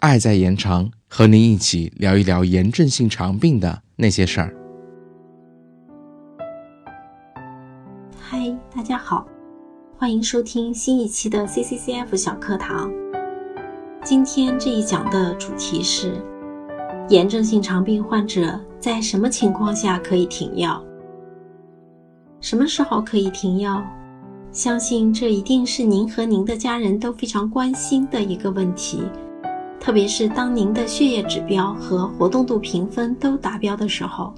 爱在延长，和您一起聊一聊炎症性肠病的那些事儿。嗨，大家好，欢迎收听新一期的 CCCF 小课堂。今天这一讲的主题是：炎症性肠病患者在什么情况下可以停药？什么时候可以停药？相信这一定是您和您的家人都非常关心的一个问题。特别是当您的血液指标和活动度评分都达标的时候，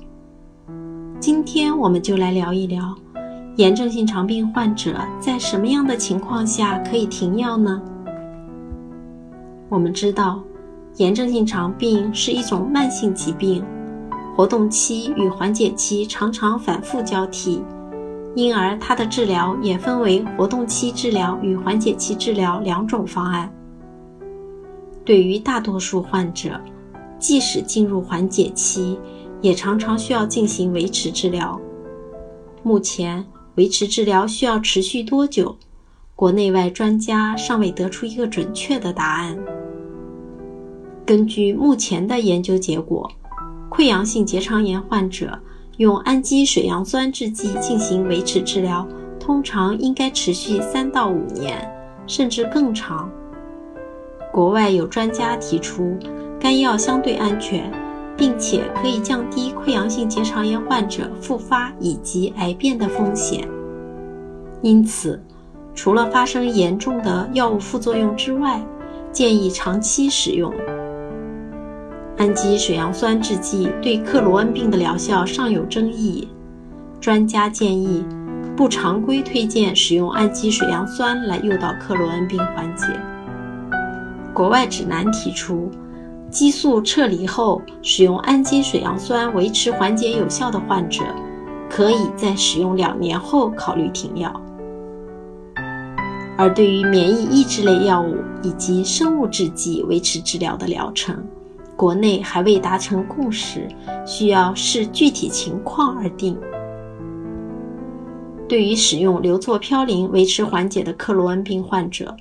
今天我们就来聊一聊，炎症性肠病患者在什么样的情况下可以停药呢？我们知道，炎症性肠病是一种慢性疾病，活动期与缓解期常常反复交替，因而它的治疗也分为活动期治疗与缓解期治疗两种方案。对于大多数患者，即使进入缓解期，也常常需要进行维持治疗。目前，维持治疗需要持续多久？国内外专家尚未得出一个准确的答案。根据目前的研究结果，溃疡性结肠炎患者用氨基水杨酸制剂进行维持治疗，通常应该持续三到五年，甚至更长。国外有专家提出，该药相对安全，并且可以降低溃疡性结肠炎患者复发以及癌变的风险。因此，除了发生严重的药物副作用之外，建议长期使用。氨基水杨酸制剂对克罗恩病的疗效尚有争议，专家建议不常规推荐使用氨基水杨酸来诱导克罗恩病缓解。国外指南提出，激素撤离后使用氨基水杨酸维持缓解有效的患者，可以在使用两年后考虑停药。而对于免疫抑制类药物以及生物制剂维持治疗的疗程，国内还未达成共识，需要视具体情况而定。对于使用硫唑嘌呤维持缓解的克罗恩病患者，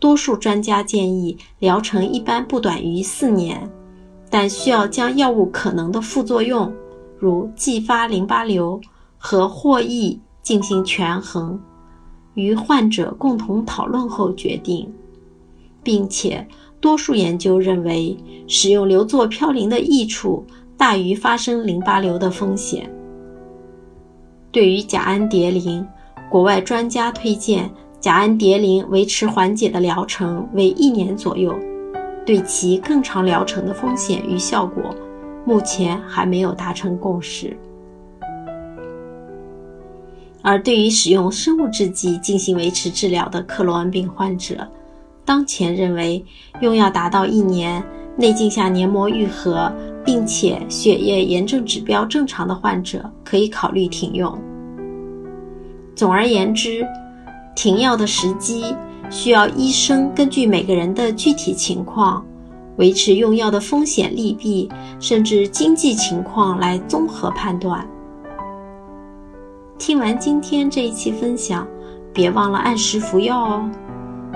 多数专家建议疗程一般不短于四年，但需要将药物可能的副作用，如继发淋巴瘤和获益进行权衡，与患者共同讨论后决定，并且多数研究认为使用硫唑嘌呤的益处大于发生淋巴瘤的风险。对于甲氨蝶呤，国外专家推荐。甲氨蝶呤维持缓解的疗程为一年左右，对其更长疗程的风险与效果，目前还没有达成共识。而对于使用生物制剂进行维持治疗的克罗恩病患者，当前认为用药达到一年，内镜下黏膜愈合，并且血液炎症指标正常的患者，可以考虑停用。总而言之。停药的时机需要医生根据每个人的具体情况、维持用药的风险利弊，甚至经济情况来综合判断。听完今天这一期分享，别忘了按时服药哦。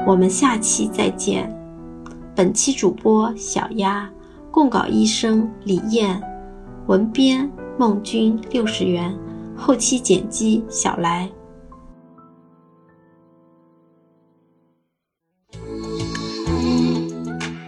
我们下期再见。本期主播小丫，供稿医生李艳，文编孟君六十元，后期剪辑小来。